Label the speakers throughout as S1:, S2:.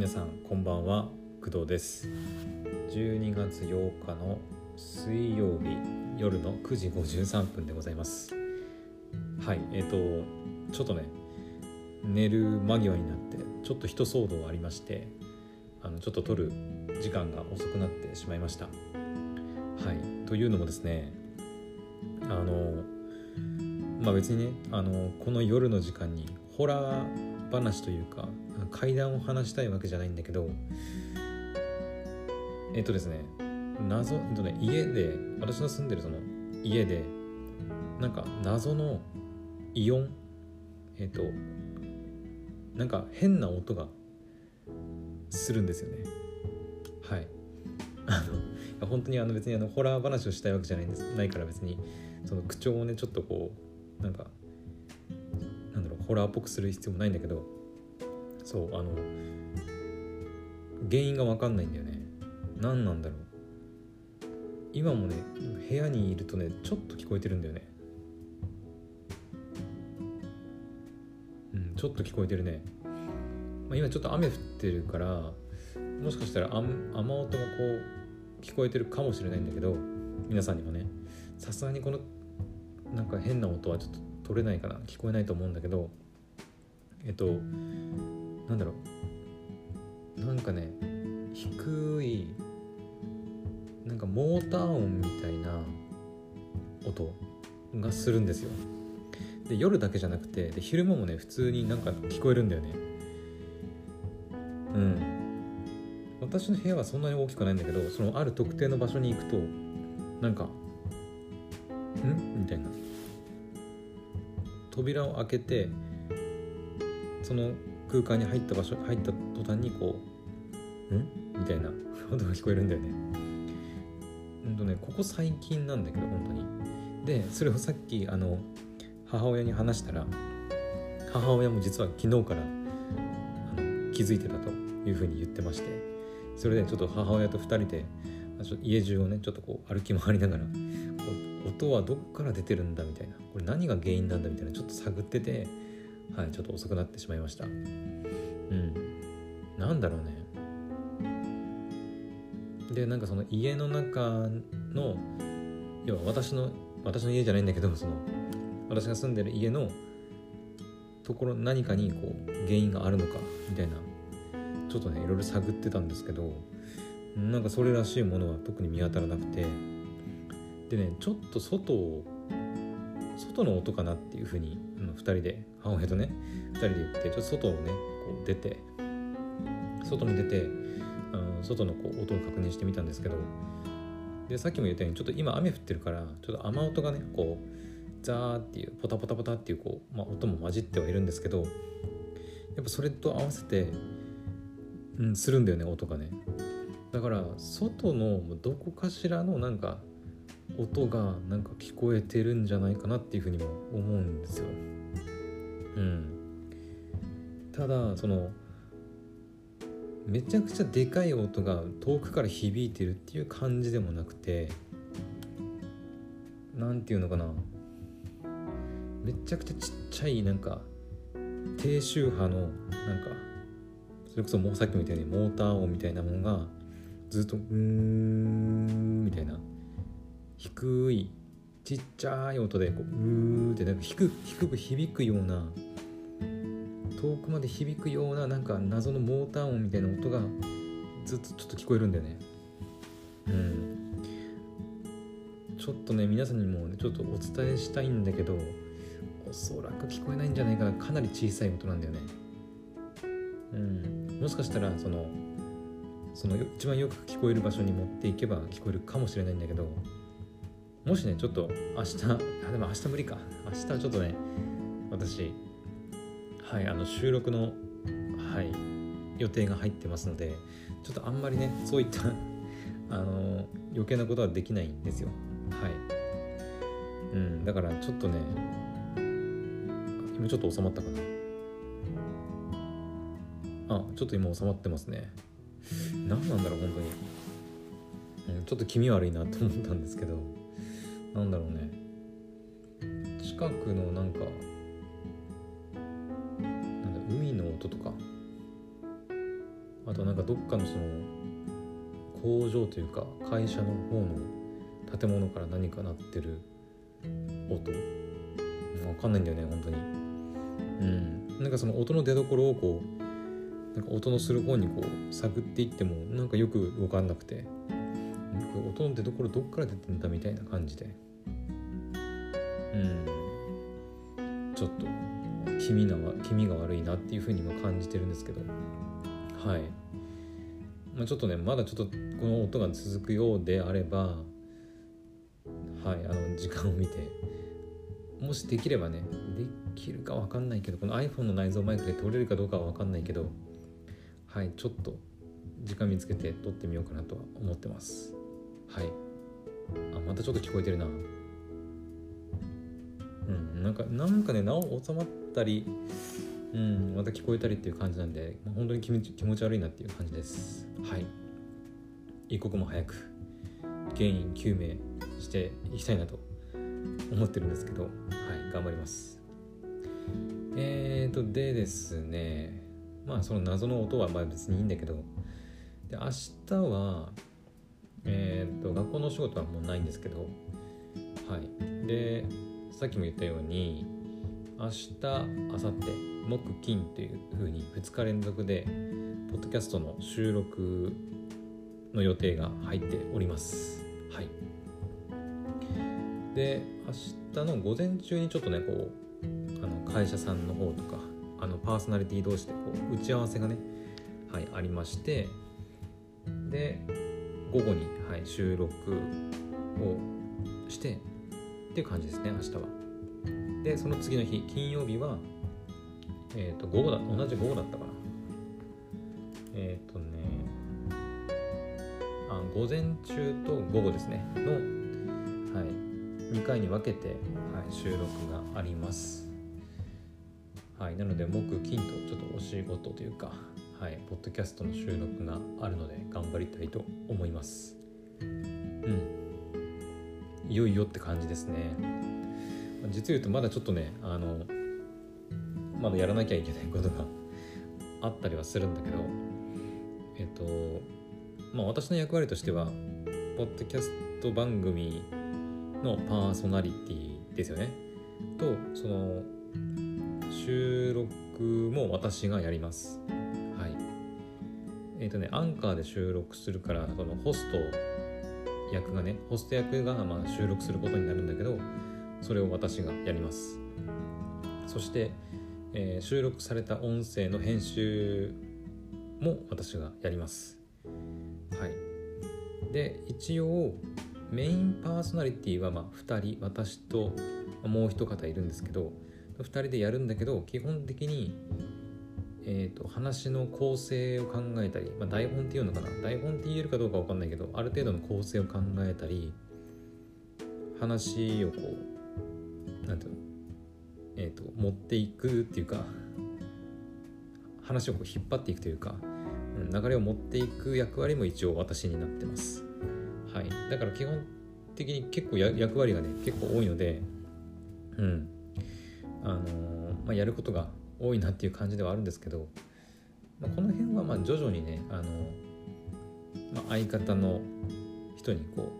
S1: 皆さんこんばんは工藤です。12月8日の水曜日夜の9時53分でございます。はいえっ、ー、とちょっとね寝る間際になってちょっと一騒動ありましてあのちょっと撮る時間が遅くなってしまいました。はいというのもですねあのまあ別にねあのこの夜の時間にホラー話というか怪談を話したいわけじゃないんだけどえっとですね謎、えっとね、家で私の住んでるその家でなんか謎のイオンえっとなんか変な音がするんですよね。はい。あの本当にあの別にあのホラー話をしたいわけじゃないんです。ないから別にその口調をねちょっとこうなんかなんだろうホラーっぽくする必要もないんだけどそうあの原因が分かんないんだよね。何なんだろう。今もね部屋にいるとねちょっと聞こえてるんだよね。うんちょっと聞こえてるね、まあ、今ちょっと雨降ってるからもしかしたら雨音がこう聞こえてるかもしれないんだけど皆さんにもね。さすがにこのなんか変な音はちょっと取れないかな聞こえないと思うんだけどえっとなんだろう。なんかね低いなんかモーター音みたいな音がするんですよ。で夜だけじゃなくてで昼間もね普通になんか聞こえるんだよね。うん。私の部屋はそんなに大きくないんだけどそのある特定の場所に行くとなんか「ん?」みたいな。扉を開けてその空間に入った場所入った途端にこう「ん?」みたいな音が聞こえるんだよね。うんとねここ最近なんだけど本当に。でそれをさっきあの母親に話したら母親も実は昨日からあの気づいてたというふうに言ってましてそれでちょっと母親と2人で家中をねちょっとこう歩き回りながら音はどっから出てるんだみたいなこれ何が原因なんだみたいなちょっと探っててはい、ちょっと遅くなってしまいました。うん。なんだろうね。で、なんかその家の中の、要は私の、私の家じゃないんだけど、その、私が住んでる家のところ何かにこう原因があるのかみたいなちょっとねいろいろ探ってたんですけどなんかそれらしいものは特に見当たらなくてでねちょっと外を外の音かなっていうふうに2人で母親とね2人で行ってちょっと外をねこう出て外に出て、うん、外のこう音を確認してみたんですけどでさっきも言ったようにちょっと今雨降ってるからちょっと雨音がねこうザーっていうポタポタポタっていうこう、まあ、音も混じってはいるんですけどやっぱそれと合わせて、うん、するんだよね音がね。だから外のどこかしらのなんか音がなんか聞こえてるんじゃないかなっていうふうにも思うんですよ。うん、ただそのめちゃくちゃでかい音が遠くから響いてるっていう感じでもなくて何て言うのかな。めちゃくちゃちっちゃいなんか低周波のなんかそれこそもうさっきも言ったようにモーター音みたいなものがずっとうーんみたいな。低いちっちゃい音でこううーってなんか低く響くような遠くまで響くようななんか謎のモーター音みたいな音がずっとちょっと聞こえるんだよね。うん。ちょっとね皆さんにも、ね、ちょっとお伝えしたいんだけどおそらく聞こえないんじゃないかな。かなり小さい音なんだよね。うん。もしかしたらそのその一番よく聞こえる場所に持っていけば聞こえるかもしれないんだけどもしねちょっと明日あでも明日無理か。明日ちょっとね私はいあの収録のはい予定が入ってますのでちょっとあんまりねそういったあの余計なことはできないんですよ。はい。うんだからちょっとね今ちょっと収まったかな。あちょっと今収まってますね。何なんだろう本当に、うん、ちょっと気味悪いなと思ったんですけど。なんだろうね。近くのなんかなんだ海の音とか。あとなんかどっかのその工場というか会社の方の建物から何か鳴ってる音。わかんないんだよね本当に。うん。なんかその音の出どころをこうなんか音のする方にこう探っていってもなんかよく分かんなくて。音の出どころどっから出てんだみたいな感じで。うん。ちょっと気味な気味が悪いなっていうふうにも感じてるんですけど。はい、まあ、ちょっとねまだちょっとこの音が続くようであればはいあの時間を見てもしできればねできるか分かんないけどこの iPhone の内蔵マイクで撮れるかどうかは分かんないけどはいちょっと時間見つけて撮ってみようかなとは思ってます。はい。あまたちょっと聞こえてるな。うんなんかなんかねなお収まったりうんまた聞こえたりっていう感じなんで、まあ、本当に気持ち気持ち悪いなっていう感じです。はい。一刻も早く原因究明していきたいなと思ってるんですけどはい頑張ります。えーとでですねまあその謎の音はまあ別にいいんだけどで明日はえーと学校のお仕事はもうないんですけど。はい。でさっきも言ったように明日明後日木金というふうに2日連続でポッドキャストの収録の予定が入っております。はい。で明日の午前中にちょっとねこうあの会社さんの方とかあのパーソナリティ同士でこう打ち合わせがね、はい、ありまして。で午後に、はい、収録をしてっていう感じですね明日は。でその次の日金曜日はえっ、ー、と午後だ同じ午後だったかな。えっ、ー、とねあ午前中と午後ですね。の、はい、2回に分けて、はい、収録があります。はいなので木金とちょっとお仕事というかはいポッドキャストの収録があるので頑張りたいと思います。うん。いよいよって感じですね。実言うとまだちょっとねあのまだやらなきゃいけないことが あったりはするんだけどえっとまあ私の役割としてはポッドキャスト番組のパーソナリティですよね。とその収録も私がやります。えっ、とねアンカーで収録するからそのホスト役がねホスト役がまあ収録することになるんだけどそれを私がやります。そして、えー、収録された音声の編集も私がやります。はい。で一応メインパーソナリティはまあ2人私ともう一方いるんですけど2人でやるんだけど基本的にえーと、話の構成を考えたり、まあ、台本っていうのかな？台本って言えるかどうか分かんないけどある程度の構成を考えたり話をこうなんていうの？えーと、持っていくっていうか話をこう引っ張っていくというか、うん、流れを持っていく役割も一応私になってます。はい、だから基本的に結構役割がね結構多いので、うん。あのー、まあ、やることが多いなっていう感じではあるんですけど、まあ、この辺はまあ徐々にねあの、まあ、相方の人にこ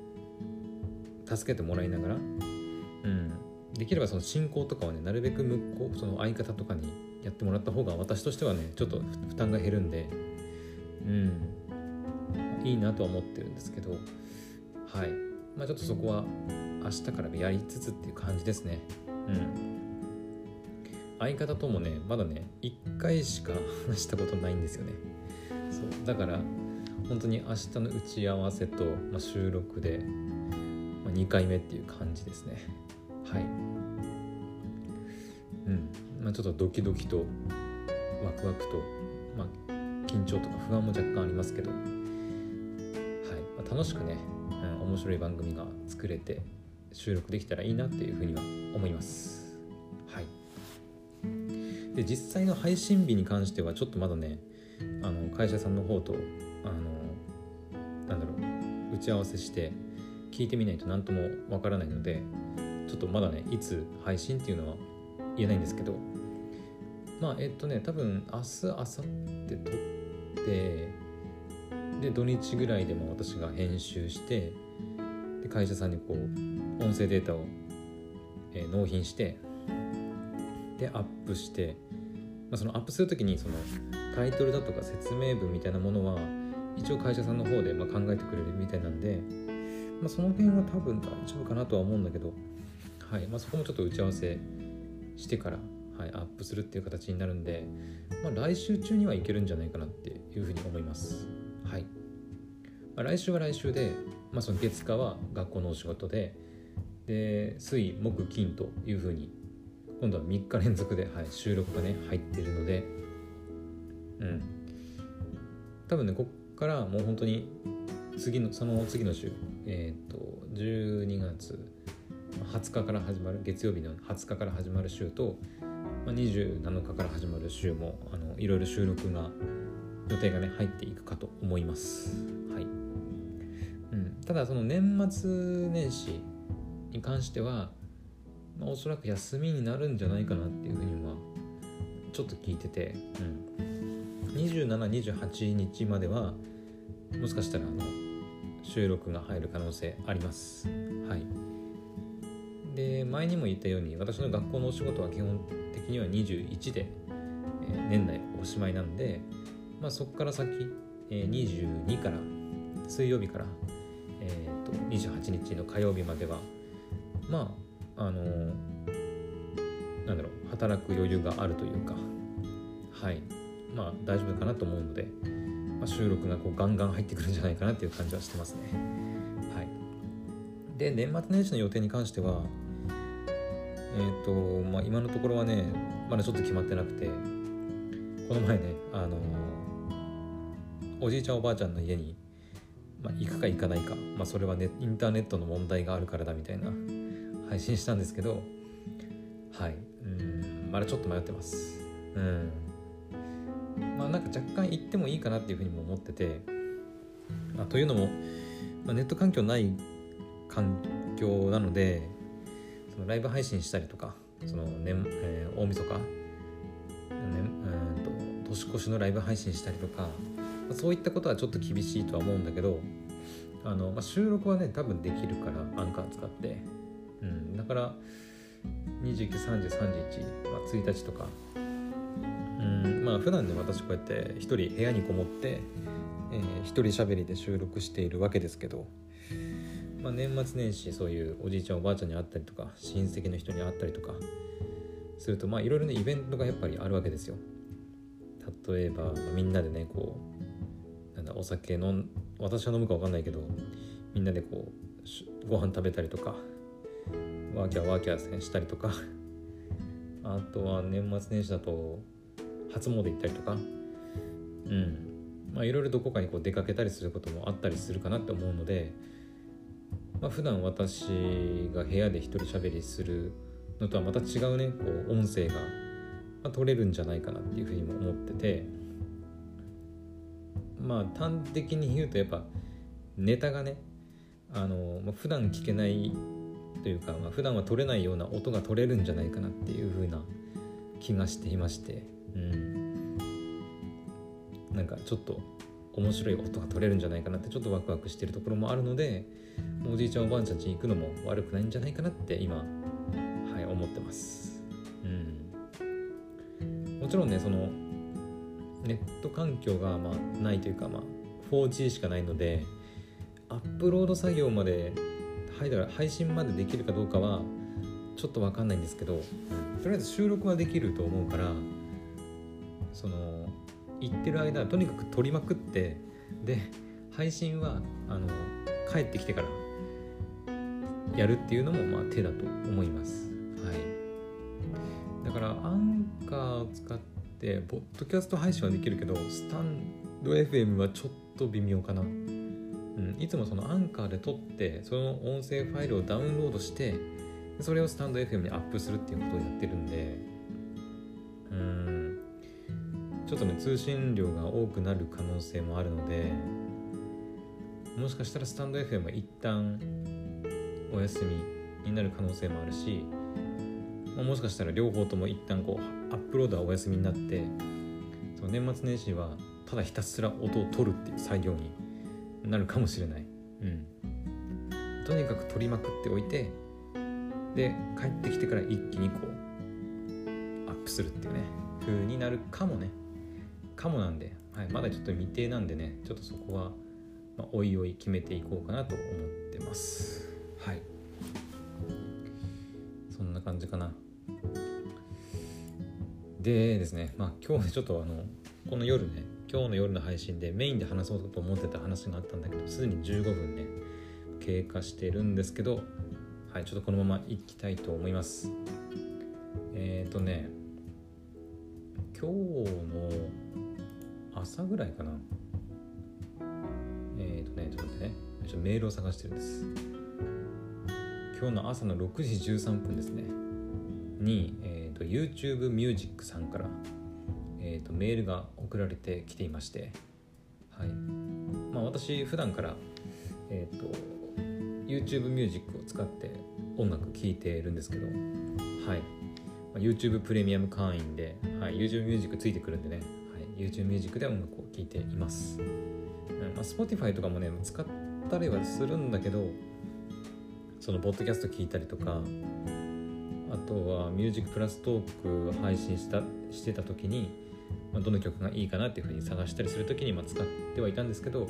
S1: う助けてもらいながら、うん、できればその進行とかはねなるべく向こうその相方とかにやってもらった方が私としてはねちょっと負担が減るんで、うん、いいなとは思ってるんですけどはい。まあちょっとそこは明日からやりつつっていう感じですね。うん。相方ともねまだね1回しか話したことないんですよね。そう。だから本当に明日の打ち合わせと、まあ、収録で、まあ、2回目っていう感じですね。はい。うん。まあちょっとドキドキとワクワクと、まあ、緊張とか不安も若干ありますけど。はい、まあ、楽しくね、うん、面白い番組が作れて収録できたらいいなっていうふうには思います。で実際の配信日に関してはちょっとまだねあの会社さんの方とあのなんだろう打ち合わせして聞いてみないと何ともわからないのでちょっとまだねいつ配信っていうのは言えないんですけど。まあえっとね多分明日明後日撮ってで土日ぐらいでも私が編集してで会社さんにこう音声データを、えー納品してでアップして、まあ、そのアップする時にそのタイトルだとか説明文みたいなものは一応会社さんの方でまあ考えてくれるみたいなんで、まあ、その辺は多分大丈夫かなとは思うんだけど、はいまあ、そこもちょっと打ち合わせしてから、はい、アップするっていう形になるんで、まあ、来週中にはいけるんじゃないかなっていうふうに思います。はいまあ、来週は来週で、まあ、その月火は学校のお仕事でで水木金というふうに今度は3日連続で、はい、収録がね入ってるので。うん。多分ねこっからもう本当に次のその次の週えっ、と12月20日から始まる月曜日の20日から始まる週と、まあ、27日から始まる週もあのいろいろ収録が予定がね入っていくかと思います。はい、うん、ただその年末年始に関しては、まあ、おそらく休みになるんじゃないかなっていうふうにはちょっと聞いてて、うん、2728日まではもしかしたらあの収録が入る可能性あります。はい。で前にも言ったように私の学校のお仕事は基本的には21で、えー年内おしまいなんで、まあ、そこから先、えー22から水曜日から、えー、と28日の火曜日まではまああのなんだろう働く余裕があるというかはい。まあ大丈夫かなと思うので、まあ、収録がこうガンガン入ってくるんじゃないかなっていう感じはしてますね。はい。で年末年始の予定に関してはえっ、とまあ今のところはねまだちょっと決まってなくてこの前ねあのおじいちゃんおばあちゃんの家に、まあ、行くか行かないか、まあ、それはねインターネットの問題があるからだみたいな配信したんですけどはい。うんまだちょっと迷ってます。うん。まあなんか若干行ってもいいかなっていうふうにも思ってて、まあ、というのも、まあ、ネット環境ない環境なのでそのライブ配信したりとかその年、えー大晦日、ね、うんと年越しのライブ配信したりとか、まあそういったことはちょっと厳しいとは思うんだけどあの、まあ、収録はね多分できるからアンカー使って、うん、だから293031、まあ、1日とか。うんまあ普段ね私こうやって一人部屋にこもって、えー一人喋りで収録しているわけですけど、まあ、年末年始そういうおじいちゃんおばあちゃんに会ったりとか親戚の人に会ったりとかするとまあいろいろねイベントがやっぱりあるわけですよ。例えば、まあみんなでねこうなんだお酒飲ん私は飲むか分かんないけどみんなでこうご飯食べたりとかワーキャーワーキャーしたりとか。あとは年末年始だと初詣行ったりとか。うん。まあいろいろどこかにこう出かけたりすることもあったりするかなって思うので。まあ普段私が部屋で一人喋りするのとはまた違うねこう音声が、ま、取れるんじゃないかなっていうふうにも思ってて。まあ端的に言うとやっぱネタがねあの、ま、普段聞けないというか、まあ、普段は取れないような音が取れるんじゃないかなっていうふうな気がしていまして。うん。なんかちょっと面白い音が取れるんじゃないかなってちょっとワクワクしてるところもあるのでおじいちゃんおばあちゃん家に行くのも悪くないんじゃないかなって今はい思ってます。うん。もちろんねそのネット環境がまあないというかまあ 4G しかないのでアップロード作業まではいだから配信までできるかどうかはちょっと分かんないんですけどとりあえず収録はできると思うからその行ってる間はとにかく撮りまくってで配信はあの帰ってきてからやるっていうのもまあ手だと思います。はい。だからアンカーを使ってポッドキャスト配信はできるけどスタンド FM はちょっと微妙かな。うん、いつもそのアンカーで撮ってその音声ファイルをダウンロードしてそれをスタンド FM にアップするっていうことをやってるんでうんちょっとね通信量が多くなる可能性もあるのでもしかしたらスタンド FM は一旦お休みになる可能性もあるし、まもしかしたら両方とも一旦こうアップロードはお休みになってその年末年始はただひたすら音を取るっていう作業になるかもしれない、うん、とにかく取りまくっておいてで帰ってきてから一気にこうアップするっていうね風になるかもね。かもなんで、はい、まだちょっと未定なんでねちょっとそこは、まあ、おいおい決めていこうかなと思ってます。はい。そんな感じかな。でですねまあ今日ちょっとあのこの夜ね今日の夜の配信でメインで話そうと思ってた話があったんだけどすでに15分ね経過してるんですけどはいちょっとこのままいきたいと思います。えっ、ー、とね今日の朝ぐらいかな。えっ、ー、とねちょっと待ってね。ちょっとメールを探してるんです。今日の朝の6時13分ですね。に、えーと、YouTube ミュージックさんから、えーと、メールが送られてきていまして、はい。まあ、私普段から、えーと、YouTube ミュージックを使って音楽聴いてるんですけど、はい、YouTube プレミアム会員で、はい、YouTube ミュージックついてくるんでね、はい、YouTube ミュージックで音楽を聴いています、うんまあ、Spotify とかもね使ったりはするんだけどそのポッドキャスト聞いたりとかあとはミュージックプラストーク配信したしてた時に、まあ、どの曲がいいかなっていうふうに探したりする時にまあ使ってはいたんですけど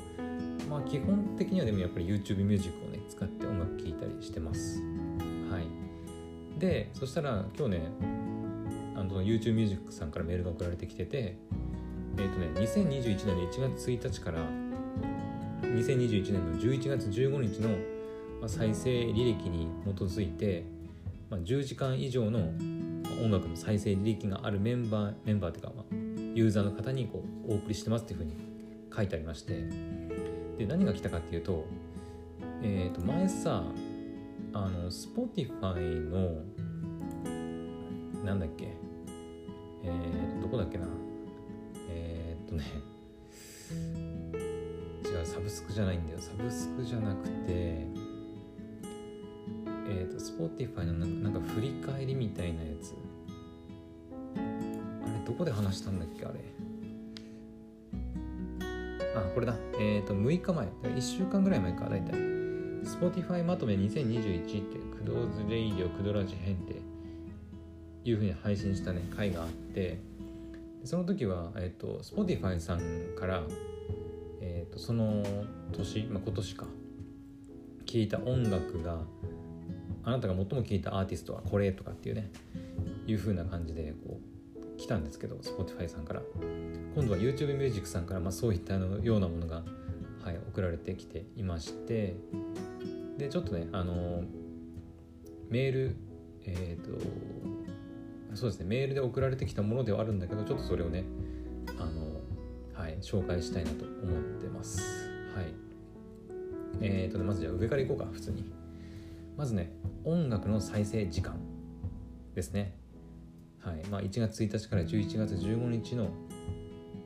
S1: まあ基本的にはでもやっぱり YouTube ミュージックをね使って音楽聴いたりしてます。はい。でそしたら今日ねあの YouTube ミュージックさんからメールが送られてきててえっ、ー、とね2021年の1月1日から2021年の11月15日のまあ、再生履歴に基づいて、まあ、10時間以上の音楽の再生履歴があるメンバーメンバーというか、まあ、ユーザーの方にこうお送りしてますっていうふうに書いてありまして。で何が来たかっていうと,、えー、と前さあの Spotify のなんだっけえー、とどこだっけな。えー、っとね違うサブスクじゃないんだよ。サブスクじゃなくてえっ、と Spotify のなんか振り返りみたいなやつ。こで話したんだっけあれ。あこれだ。えっ、ー、と6日前。1週間ぐらい前か。大体。Spotify まとめ2021ってクドーズレイディオクドラジ編っていうふうに配信したね。回があって。その時は、えーと、Spotify さんから、えーと、その年、まあ、今年か。聴いた音楽があなたが最も聴いたアーティストはこれとかっていうね。いう風な感じでこう来たんですけど Spotify さんから。今度は YouTube Music さんから、まあ、そういったのようなものが、はい、送られてきていまして。でちょっとねあのメールえっ、ー、とそうですねメールで送られてきたものではあるんだけどちょっとそれをねあのはい紹介したいなと思ってます。はい。えっ、ー、とねまずじゃあ上からいこうか普通に。まずね音楽の再生時間ですね。はい。まあ、1月1日から11月15日の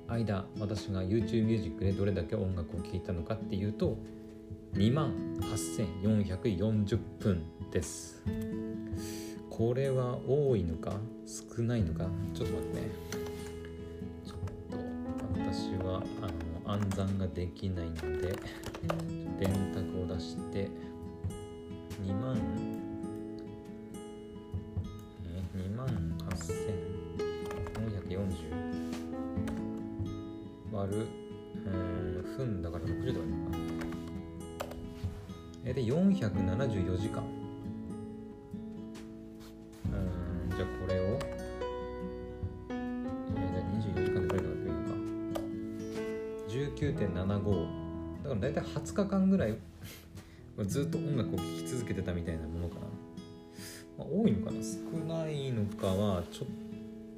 S1: 間私が YouTube ミュージックでどれだけ音楽を聴いたのかっていうと2万8440分です。これは多いのか少ないのかちょっと待ってね。ちょっと私はあの暗算ができないので電卓を出して2万8440割るうん分だから60とかいいのかえで474時間。うんじゃあこれをえじゃあ24時間でどれだといいのか。19.75だから大体20日間ぐらい ずっと音楽を聴き続けてたみたいなものかな、かはちょっ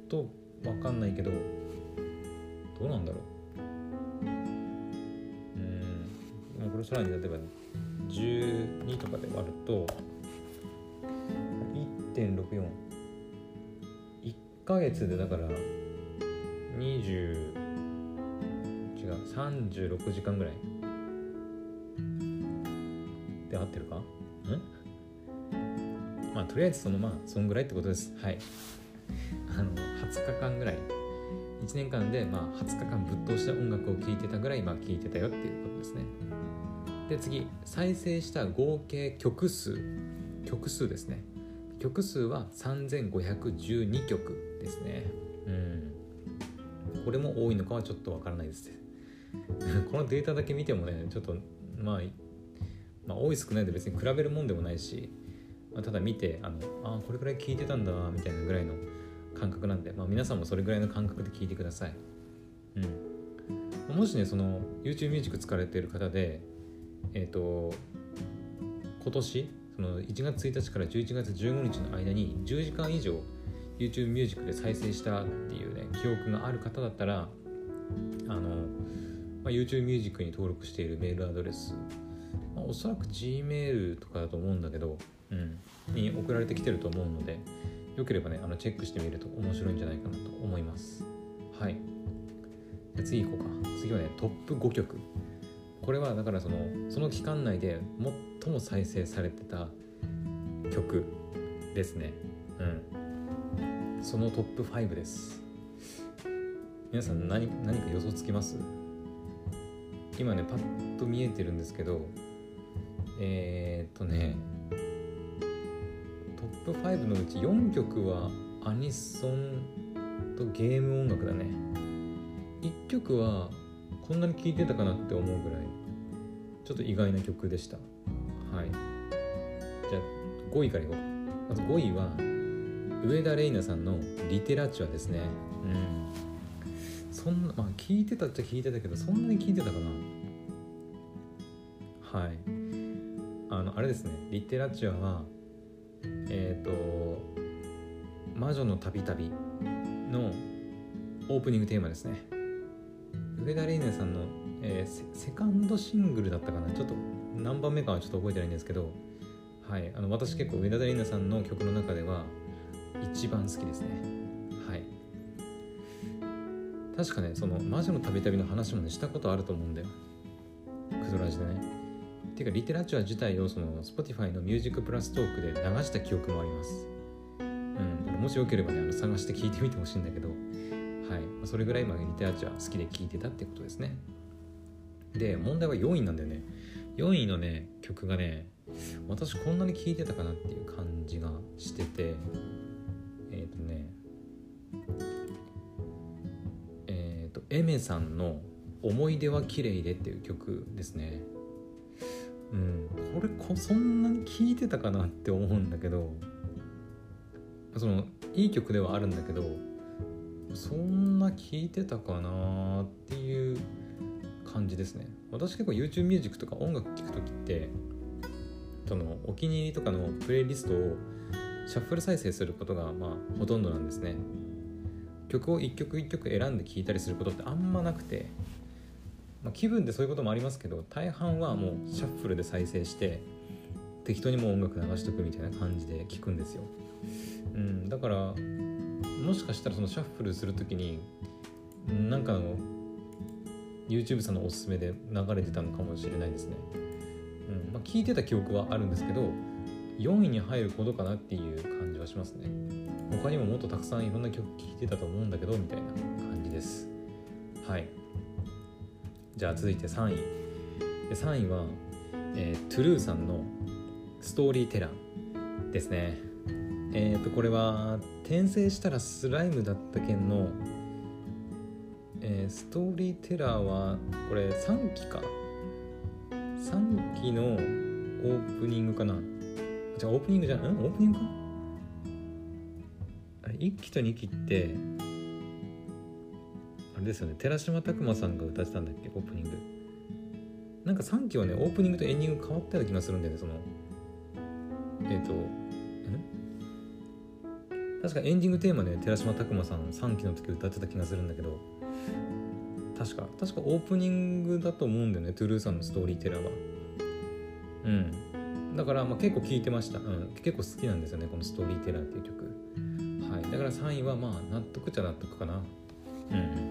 S1: と分かんないけどどうなんだろう。うん。これさらに例えば12とかで割ると1.64 1ヶ月でだから20違う36時間ぐらい。で合ってるか？とりあえずそのまあそんぐらいってことです。はい。あの20日間ぐらい。1年間でまあ20日間ぶっ通した音楽を聴いてたぐらいまあ聴いてたよっていうことですね。で次。再生した合計曲数。曲数ですね。曲数は3512曲ですね。うん。これも多いのかはちょっとわからないです。このデータだけ見てもねちょっとまあまあ多い少ないで別に比べるもんでもないし、まあ、ただ見てあのあこれくらい聞いてたんだみたいなぐらいの感覚なんで、まあ、皆さんもそれぐらいの感覚で聞いてください、うん、もしねその YouTube ミュージック使われている方でえっ、ー、と今年その1月1日から11月15日の間に10時間以上 YouTube ミュージックで再生したっていうね記憶がある方だったらあの、まあ、YouTube ミュージックに登録しているメールアドレス、まあ、おそらく Gmail とかだと思うんだけど、うん、に送られてきてると思うのでよければねあのチェックしてみると面白いんじゃないかなと思います。はい。じゃ次行こうか。次はねトップ5曲。これはだからそのその期間内で最も再生されてた曲ですね。うん。そのトップ5です。皆さん何何か予想つきます？今ねパッと見えてるんですけどえー、っとねトップ5のうち4曲はアニソンとゲーム音楽だね。1曲はこんなに聴いてたかなって思うぐらいちょっと意外な曲でした。はい。じゃあ5位からいこう。まず5位は上田玲奈さんの「リテラチュア」ですね。うん。そんなまあ聞いてたっちゃ聞いてたけどそんなに聞いてたかな。はい。あのあれですね。リテラチュアはえっ、ー、と「魔女のたびたび」のオープニングテーマですね。上田玲奈さんのえー、セカンドシングルだったかな。ちょっと何番目かはちょっと覚えてないんですけど、はい、あの私結構上田玲奈さんの曲の中では一番好きですね。はい。確かねその魔女のたびたびの話もねしたことあると思うんだよ。クドラジでね。ていうかリテラチュア自体をその Spotify のミュージックプラストークで流した記憶もあります。うんもしよければねあの探して聞いてみてほしいんだけどはい。それぐらい今リテラチュア好きで聴いてたってことですね。で問題は4位なんだよね。4位のね曲がね私こんなに聴いてたかなっていう感じがしててえっ、ー、とねえっ、ー、とエメさんの「思い出は綺麗で」っていう曲ですね。うん。これこそんなに聴いてたかなって思うんだけどそのいい曲ではあるんだけどそんな聴いてたかなっていう感じですね。私結構 YouTube ミュージックとか音楽聴く時ってそのお気に入りとかのプレイリストをシャッフル再生することがまあほとんどなんですね。曲を一曲一曲選んで聴いたりすることってあんまなくて、まあ、気分でそういうこともありますけど大半はもうシャッフルで再生して適当にもう音楽流しとくみたいな感じで聴くんですよ、うん、だからもしかしたらそのシャッフルする時になんかの YouTube さんのおすすめで流れてたのかもしれないですね。うんまあ、聞いてた記憶はあるんですけど4位に入ることかなっていう感じはしますね。他にももっとたくさんいろんな曲聴いてたと思うんだけどみたいな感じです。はい。じゃあ続いて3位。で3位は、えー、トゥルーさんのストーリーテラーですね。えっ、ー、とこれは転生したらスライムだった件のえー、ストーリーテラーはこれ3期か3期のオープニングかなじゃあオープニングじゃん？オープニングか？あれ1期と2期ってですよね。寺島拓磨さんが歌ってたんだっけ？オープニング。なんか3期はねオープニングとエンディング変わったような気がするんだよねその。えっ、ー、と確かエンディングテーマね寺島拓磨さん3期の時歌ってた気がするんだけど。確か。確かオープニングだと思うんだよねトゥルーさんのストーリーテラーは。うん。だからまあ結構聴いてました、うん、結構好きなんですよねこのストーリーテラーっていう曲。はい。だから3位はまあ納得っちゃ納得かな。うん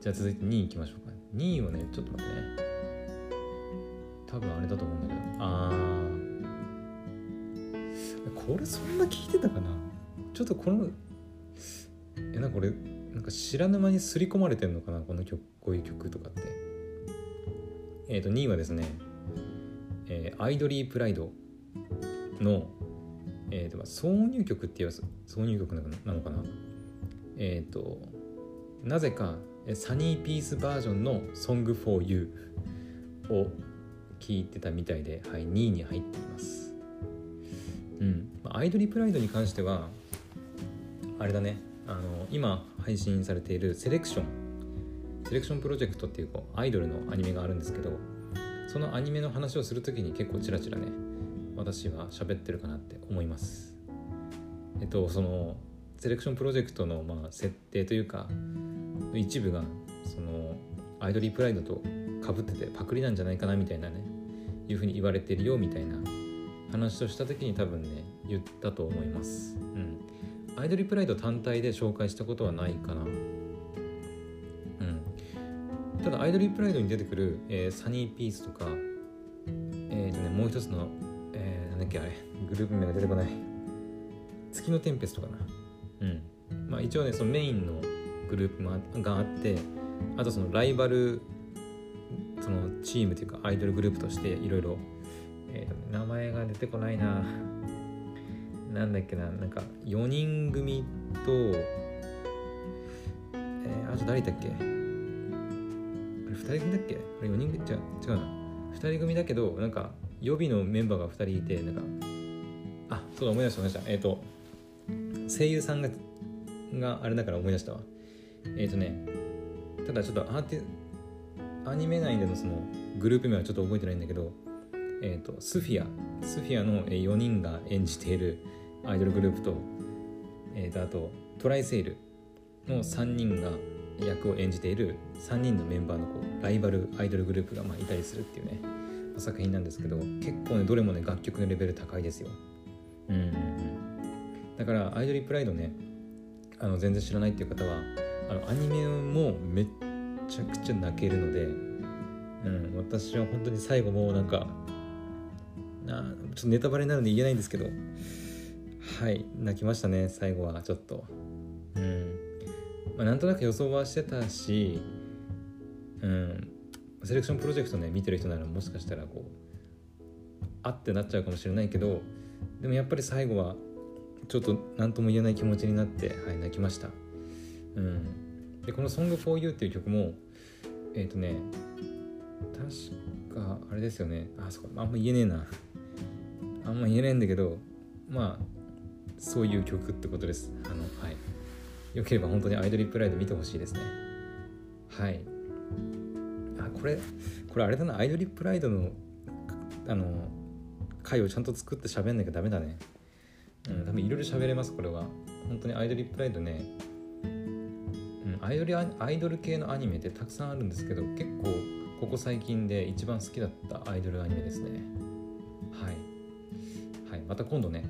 S1: じゃあ続いて2位いきましょうか。2位はねちょっと待ってね。多分あれだと思うんだけど。あー。これそんな聞いてたかな？ちょっとこのえなんかこれなんか知らぬ間に刷り込まれてんのかな？この曲こういう曲とかって。えっ、ー、と2位はですね、えー、アイドリープライドの、えーと、挿入曲っていう挿入曲なのかな？えっ、ー、となぜかサニーピースバージョンの「Song for You」を聴いてたみたいで、はい、2位に入っています。うん。アイドリプライドに関してはあれだね。あの今配信されているセレクション。セレクションプロジェクトっていうこうアイドルのアニメがあるんですけどそのアニメの話をする時に結構チラチラね私は喋ってるかなって思います。えっとそのセレクションプロジェクトのまあ設定というか一部がそのアイドリープライドとかぶっててパクリなんじゃないかなみたいなねいうふうに言われてるよみたいな話をした時に多分ね言ったと思います。うん。アイドリープライド単体で紹介したことはないかな。うん。ただアイドリープライドに出てくる、えー、サニーピースとかえっ、ー、とねもう一つの、えー、なんだっけあれグループ名が出てこない。月のテンペストかな。うん。まあ一応ねそのメインのグループがあってあとそのライバルそのチームというかアイドルグループとしていろいろ名前が出てこないな。なんだっけななんか4人組とえー、あと誰だっけ？あれ2人組だっけ？あれ4人組？じゃ違うな。2人組だけどなんか予備のメンバーが2人いてなんかあそうだ思い出した思い出した。えっ、ー、と声優さんががあれだから思い出したわ。えっ、ー、とねただちょっとアーティアニメ内でのそのグループ名はちょっと覚えてないんだけど、えーと、スフィア。スフィアの4人が演じているアイドルグループと,、えーと、あとトライセイル。の3人が役を演じている3人のメンバーのこうライバルアイドルグループがまあいたりするっていうね作品なんですけど結構ねどれもね楽曲のレベル高いですよ。うんうんうん、だからアイドリープライドねあの全然知らないっていう方はあのアニメもめっちゃくちゃ泣けるので、うん、私は本当に最後もうなんかなちょっとネタバレになるんで言えないんですけどはい泣きましたね最後はちょっと。うん。まあ、なんとなく予想はしてたしうん。セレクションプロジェクトね見てる人ならもしかしたらこうあってなっちゃうかもしれないけどでもやっぱり最後はちょっと何とも言えない気持ちになってはい泣きました。うん。でこの「Song for You」っていう曲もえっ、ー、とね確かあれですよね。あそこあんま言えねえな。あんま言えないんだけどまあそういう曲ってことです。あのはい。よければ本当にアイドリープライド見てほしいですね。はい。あこれこれあれだな。アイドリープライドのあの回をちゃんと作って喋んなきゃダメだね。うん。多分いろいろ喋れますこれは。本当にアイドリープライドねうん。アイドルアイドル系のアニメってたくさんあるんですけど結構ここ最近で一番好きだったアイドルアニメですね。はい、はい、また今度ね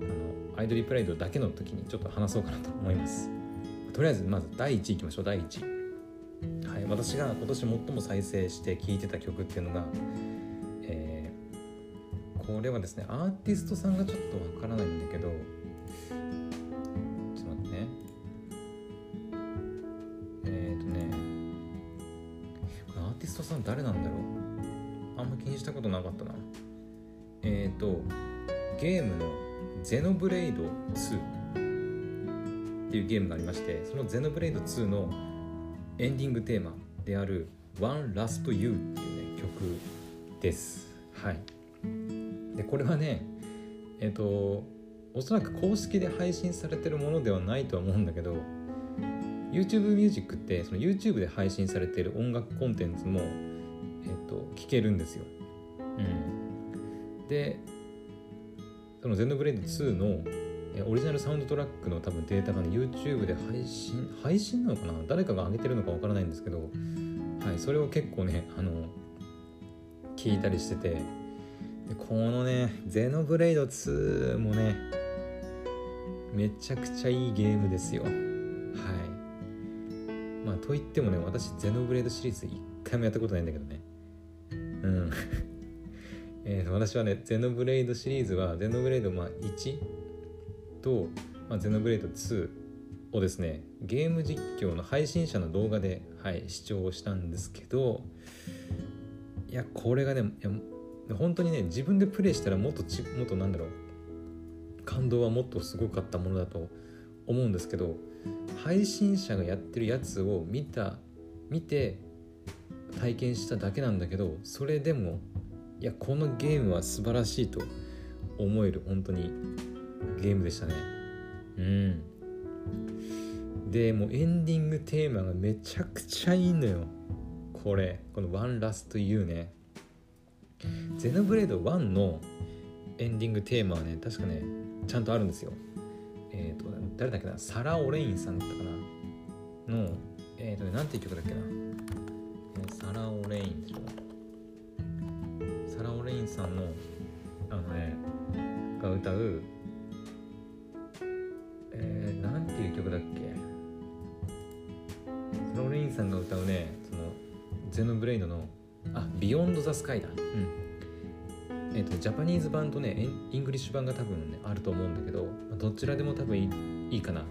S1: あのアイドリープライドだけの時にちょっと話そうかなと思います。とりあえずまず第1位いきましょう第1位。はい。私が今年最も再生して聴いてた曲っていうのが、これはですねアーティストさんがちょっとわからないんだけどちょっと待ってね。えっとね。アーティストさん誰なんだろう？あんま気にしたことなかったなえっ、ー、とゲームのゼノブレイド2っていうゲームがありましてそのゼノブレイド2のエンディングテーマである One Last You っていうね曲ですはいでこれはねえっ、ー、とおそらく公式で配信されてるものではないとは思うんだけど YouTube ミュージックってその YouTube で配信されている音楽コンテンツも、えっと、聞けるんですよ。うん、でそのゼノブレイド2のオリジナルサウンドトラックの多分データがね YouTube で配信配信なのかな？誰かが上げてるのかわからないんですけど、はい、それを結構ねあの聞いたりしててでこのねゼノブレイド2もねめちゃくちゃいいゲームですよ。はい。まあといってもね私ゼノブレードシリーズ一回もやったことないんだけどね。うん。えー、私はねゼノブレードシリーズはゼノブレードまあ1と、まあ、ゼノブレード2をですねゲーム実況の配信者の動画で、はい、視聴したんですけどいやこれがね本当にね自分でプレイしたらもっとちもっとなんだろう。感動はもっとすごかったものだと思うんですけど配信者がやってるやつを見た見て体験しただけなんだけどそれでもいやこのゲームは素晴らしいと思える本当に。ゲームでしたね。うん。でもうエンディングテーマがめちゃくちゃいいのよ。これ。この「One Last You ね」ゼノブレード1のエンディングテーマはね確かねちゃんとあるんですよ。えっ、ー、と誰だっけな？サラ・オレインさんだったかな？のえっ、ー、とねなんていう曲だっけな、え、サラ・オレインでしょサラ・オレインさんのあのねが歌うえー、なんていう曲だっけ？サラ・オレインさんが歌うねそのゼノブレイドのあ Beyond the Sky だ。うん。えっ、ー、と Japanese 版とね English 版が多分ねあると思うんだけどどちらでも多分いいかな。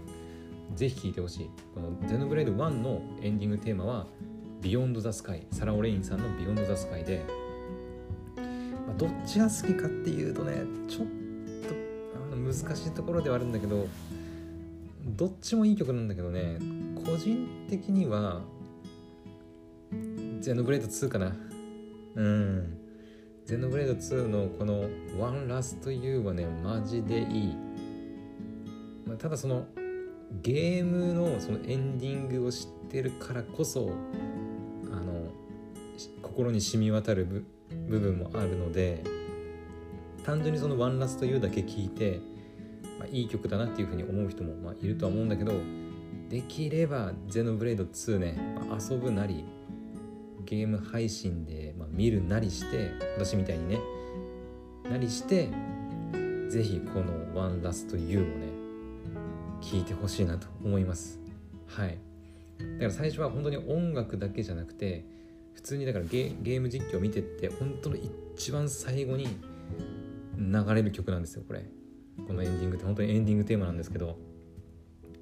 S1: ぜひ聴いてほしい。このゼノブレイド1のエンディングテーマは Beyond the Sky サラ・オレインさんの Beyond the Sky で。まあ、どっちが好きかっていうとねちょっとあの難しいところではあるんだけどどっちもいい曲なんだけどね個人的にはゼノブレード2かなうん。ゼノブレード2のこの「One Last You」はねマジでいい、まあ、ただそのゲームのそのエンディングを知ってるからこそあの心に染み渡る部分もあるので単純にその「ワンラスト You」だけ聞いて、まあ、いい曲だなっていうふうに思う人もまあいるとは思うんだけどできれば「ゼノブレイド2ね」まあ、遊ぶなりゲーム配信で、まあ、見るなりして私みたいにねなりして是非この「ワンラスト You」もね聞いてほしいなと思います。はい。だから最初は本当に音楽だけじゃなくて普通にだからゲゲーム実況見てって本当の一番最後に流れる曲なんですよこれ。このエンディングって本当にエンディングテーマなんですけど。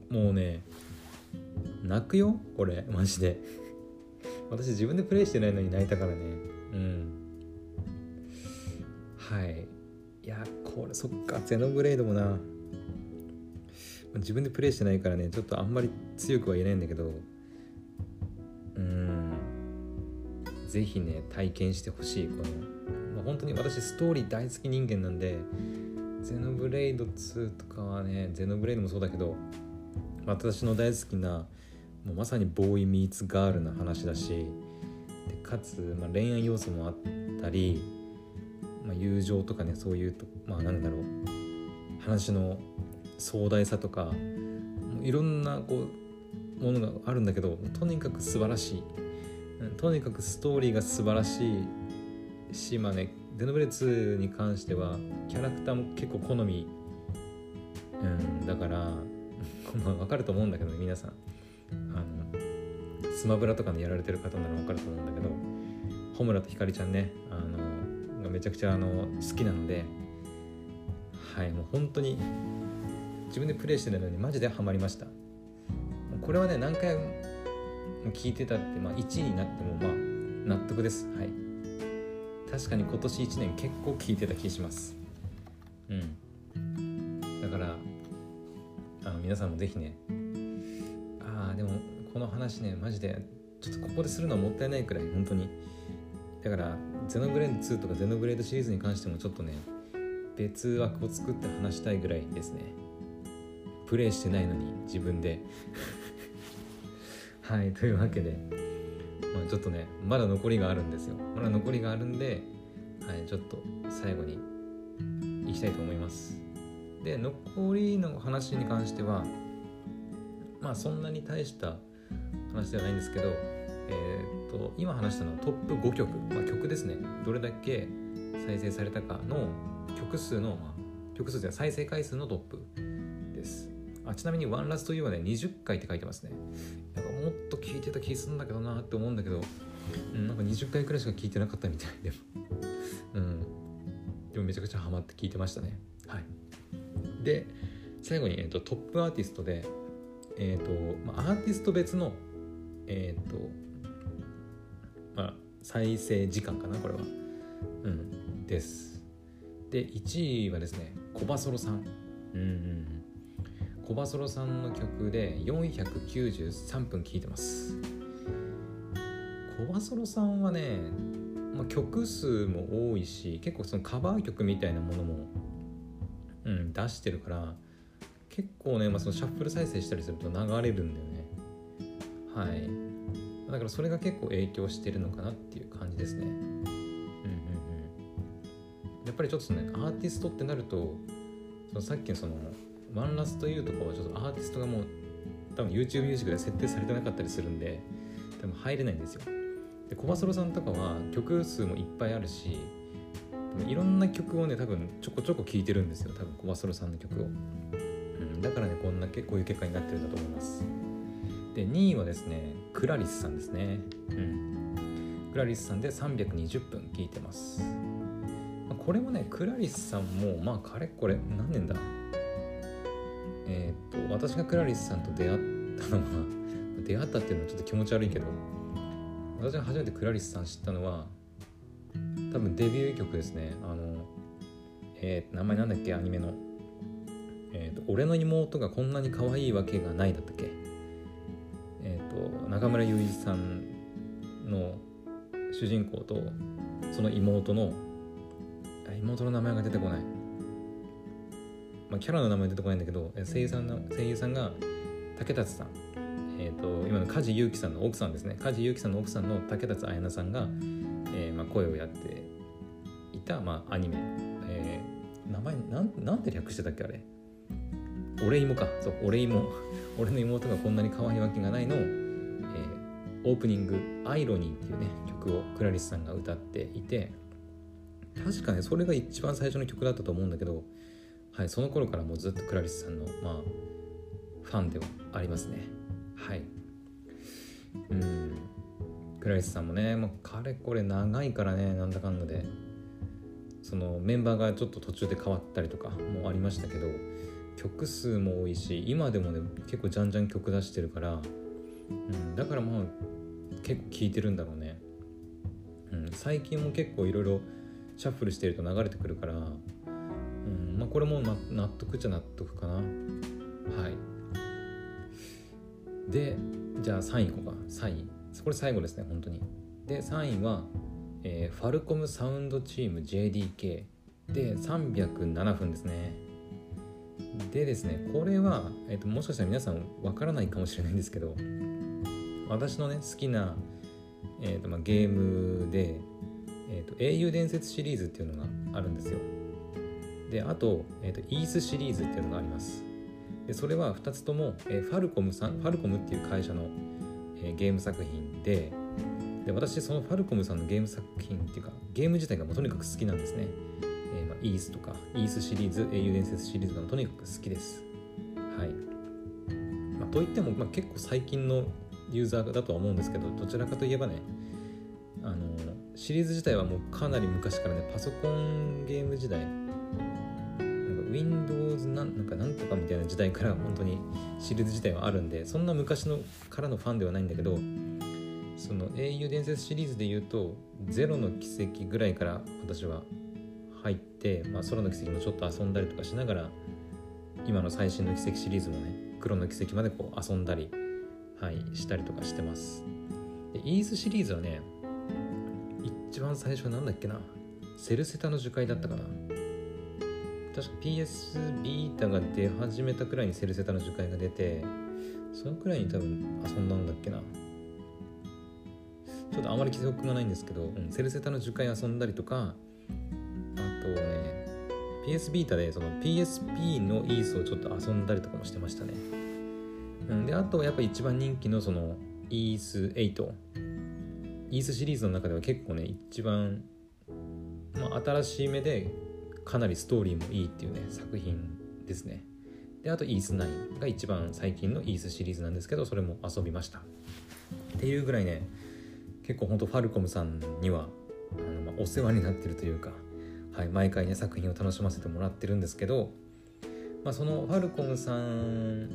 S1: もうね泣くよこれマジで。私自分でプレイしてないのに泣いたからね。うん。はい。いやこれそっかゼノブレイドもな。自分でプレイしてないからねちょっとあんまり強くは言えないんだけど。うん。ぜひね体験してほしいこの、まあ、本当に私ストーリー大好き人間なんでゼノブレイド2とかはねゼノブレイドもそうだけど私の大好きなもうまさにボーイ・ミーツ・ガールな話だしでかつ、まあ、恋愛要素もあったり、まあ、友情とかねそういうとまあなんだろう話の壮大さとかいろんなこうものがあるんだけどとにかく素晴らしい。とにかくストーリーが素晴らしいしまあねデノブレ2に関してはキャラクターも結構好み、うん、だから まあ分かると思うんだけどね皆さん。あのスマブラとかでやられてる方なら分かると思うんだけど穂村とひかりちゃんねあのめちゃくちゃあの好きなのではいもう本当に自分でプレイしてるのにマジでハマりました。これはね何回も聞いてたって、まあ、1位になってもまあ納得です。はい。確かに今年1年結構聞いてた気します。うん。だからあの皆さんもぜひねの話ねマジでちょっとここでするのはもったいないくらい本当に。だからゼノブレード2とかゼノブレードシリーズに関してもちょっとね別枠を作って話したいぐらいですね。プレイしてないのに自分で。はいというわけで、まあ、ちょっとねまだ残りがあるんですよ。まだ残りがあるんで、はい、ちょっと最後にいきたいと思います。で残りの話に関してはまあそんなに大した話ではないんですけどえー、っと今話したのはトップ5曲、まあ、曲ですね。どれだけ再生されたかの曲数の、まあ、曲数では再生回数のトップです。あちなみに「ワンラスト U はね20回って書いてますね。なんかもっと聞いてた気するんだけどなって思うんだけど、うん、なんか20回くらいしか聞いてなかったみたいで。も うん。でもめちゃくちゃハマって聞いてましたね。はい。で最後に、えーと、トップアーティストでえっ、と、まあ、アーティスト別のえっ、とまあ再生時間かなこれは。うんです。で1位はですねコバソロさん。うんうんうん。コバソロさんの曲で493分聴いてます。コバソロさんはね、まあ、曲数も多いし結構そのカバー曲みたいなものも、うん、出してるから結構ね、まあ、そのシャッフル再生したりすると流れるんだよね。はい。だからそれが結構影響してるのかなっていう感じですね。うんうんうん。やっぱりちょっとねアーティストってなるとそのさっきのそのワンラスト U とかはちょっとアーティストがもう多分 YouTube ミュージックで設定されてなかったりするんで多分入れないんですよ。でコバソロさんとかは曲数もいっぱいあるしいろんな曲をね多分ちょこちょこ聴いてるんですよ。多分コバソロさんの曲を。だからねこんなこういう結果になってるんだと思います。で2位はですねクラリスさんですね。うん。クラリスさんで320分聞いてます、これもねクラリスさんもまあかれこれ何年だ？えー、っと私がクラリスさんと出会ったのは 出会ったっていうのはちょっと気持ち悪いけど私が初めてクラリスさん知ったのは多分デビュー曲ですね。あのえー、名前なんだっけ？アニメの。えーと「俺の妹がこんなに可愛いわけがない」だったっけ？えっ、ー、と中村雄一さんの主人公とその妹の妹の名前が出てこない、まあ、キャラの名前出てこないんだけど声優さんの声優さんが竹達さん。えーと、今の梶裕貴さんの奥さんですね。梶裕貴さんの奥さんの竹達彩菜さんが、えーまあ、声をやっていた、まあ、アニメ、えー、名前なんなんて略してたっけあれ？俺妹か。そう俺妹俺の妹がこんなに可愛いわけがないのを、えー、オープニング「アイロニー」っていうね曲をクラリスさんが歌っていて確かねそれが一番最初の曲だったと思うんだけど、はい、その頃からもうずっとクラリスさんの、まあ、ファンではありますね。はい。うん。クラリスさんもねもうかれこれ長いからねなんだかんだでそのメンバーがちょっと途中で変わったりとかもありましたけど曲数も多いし今でもね結構じゃんじゃん曲出してるから、うん、だからまあ結構聴いてるんだろうね、うん、最近も結構いろいろシャッフルしてると流れてくるから、うんまあ、これも納得っちゃ納得かな。はい。でじゃあ3位いこうか。3位これ最後ですね本当に。で3位は、えー、ファルコムサウンドチーム JDK で307分ですね。でですねこれは、えーと、もしかしたら皆さんわからないかもしれないんですけど私のね好きな、えーとまあ、ゲームで、えーと「英雄伝説」シリーズっていうのがあるんですよ。であと,、えーと、イースシリーズっていうのがあります。でそれは2つとも、えー、ファルコムさんファルコムっていう会社の、えー、ゲーム作品でで私そのファルコムさんのゲーム作品っていうかゲーム自体がもうとにかく好きなんですね。イースとかイースシリーズ英雄伝説シリーズがとにかく好きです。はい、まあ、といっても、まあ、結構最近のユーザーだとは思うんですけどどちらかといえばねあのシリーズ自体はもうかなり昔からねパソコンゲーム時代なんか Windows なんなんかなんとかみたいな時代から本当にシリーズ自体はあるんでそんな昔のからのファンではないんだけどその英雄伝説シリーズで言うとゼロの奇跡ぐらいから私は入って、まあ、空の奇跡もちょっと遊んだりとかしながら今の最新の奇跡シリーズもね黒の奇跡までこう遊んだり、はい、したりとかしてます。でイースシリーズはね一番最初なんだっけな？セルセタの樹海だったかな？確か PS ビータが出始めたくらいにセルセタの樹海が出てそのくらいに多分遊んだんだっけな？ちょっとあまり記憶がないんですけど、うん、セルセタの樹海遊んだりとかとね PS ビータでその PSP のイースをちょっと遊んだりとかもしてましたね、うん、であとはやっぱ一番人気のそのイース8イースシリーズの中では結構ね一番、まあ、新しい目でかなりストーリーもいいっていうね作品ですね。であとイース9が一番最近のイースシリーズなんですけどそれも遊びました。っていうぐらいね結構ほんとファルコムさんにはあの、まあ、お世話になってるというかはい、毎回ね作品を楽しませてもらってるんですけど、まあ、そのファルコムさん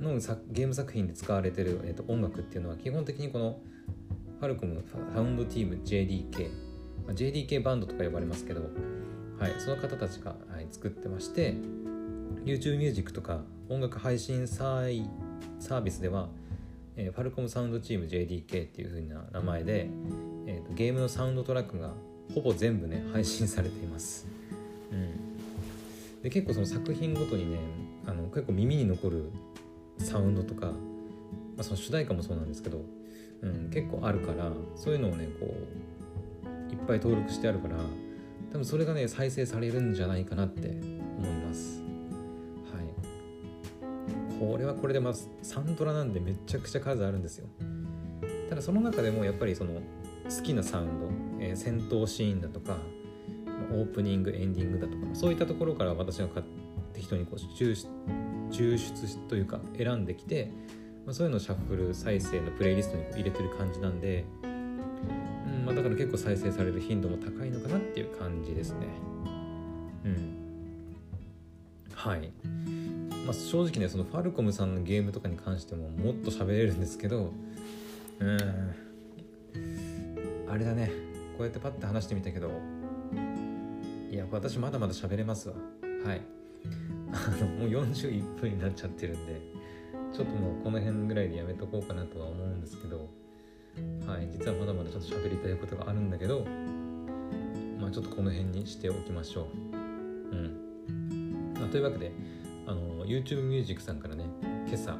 S1: のゲーム作品で使われてる、えー、と音楽っていうのは基本的にこのファルコムサウンドチーム JDK、まあ、JDK バンドとか呼ばれますけど、はい、その方たちが、はい、作ってまして YouTube ミュージックとか音楽配信サーサービスでは、え、ファルコムサウンドチーム JDK っていう風な名前で、えーと、ゲームのサウンドトラックがほぼ全部ね配信されています、うん、で結構その作品ごとにねあの結構耳に残るサウンドとか、まあ、その主題歌もそうなんですけど、うん、結構あるからそういうのをねこういっぱい登録してあるから多分それがね再生されるんじゃないかなって思います。はい。これはこれでまあサントラなんでめちゃくちゃ数あるんですよ。ただその中でもやっぱりその好きなサウンド、えー、戦闘シーンだとかオープニングエンディングだとかそういったところから私が適当にこう抽出というか選んできて、まあ、そういうのをシャッフル再生のプレイリストに入れてる感じなんで、うんまあ、だから結構再生される頻度も高いのかなっていう感じですね。うん。はい。まあ、正直ねそのファルコムさんのゲームとかに関してももっと喋れるんですけどうん。あれだね。こうやってパッて話してみたけど。いや私まだまだ喋れますわ。はい。あのもう41分になっちゃってるんでちょっともうこの辺ぐらいでやめとこうかなとは思うんですけど。はい。実はまだまだちょっと喋りたいことがあるんだけど。まあちょっとこの辺にしておきましょう。うん、あ、というわけであの YouTube ミュージックさんからね今朝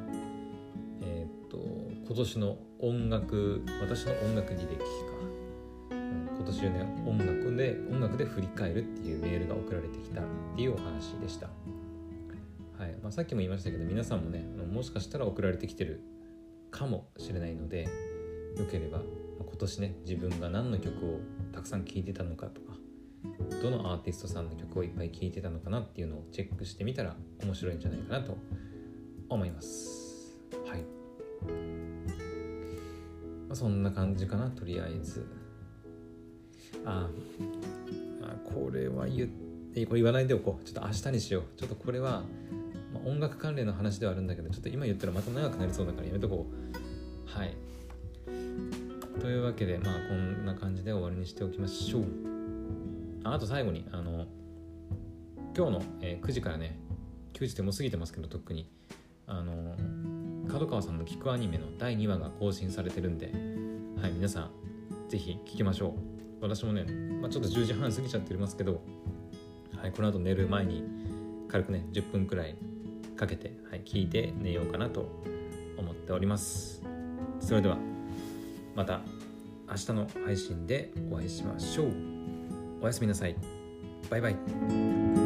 S1: えー、っと今年の音楽私の音楽履歴か。今年ね音楽で音楽で振り返るっていうメールが送られてきたっていうお話でした、はい。まあ、さっきも言いましたけど皆さんもねもしかしたら送られてきてるかもしれないのでよければ今年ね自分が何の曲をたくさん聴いてたのかとかどのアーティストさんの曲をいっぱい聴いてたのかなっていうのをチェックしてみたら面白いんじゃないかなと思います。はい、まあ、そんな感じかなとりあえず。あこれは言これ言わないでおこうちょっと明日にしよう。ちょっとこれは、まあ、音楽関連の話ではあるんだけどちょっと今言ったらまた長くなりそうだからやめとこう。はい。というわけでまあこんな感じで終わりにしておきましょう。あと最後にあの今日の、えー、9時からね9時でもう過ぎてますけど特に。あの角川さんの聞くアニメの第2話が更新されてるんではい皆さんぜひ聞きましょう。私もね、まあ、ちょっと10時半過ぎちゃってますけど、はい、この後寝る前に軽くね10分くらいかけて、はい、聞いて寝ようかなと思っております。それではまた明日の配信でお会いしましょう。おやすみなさい。バイバイ。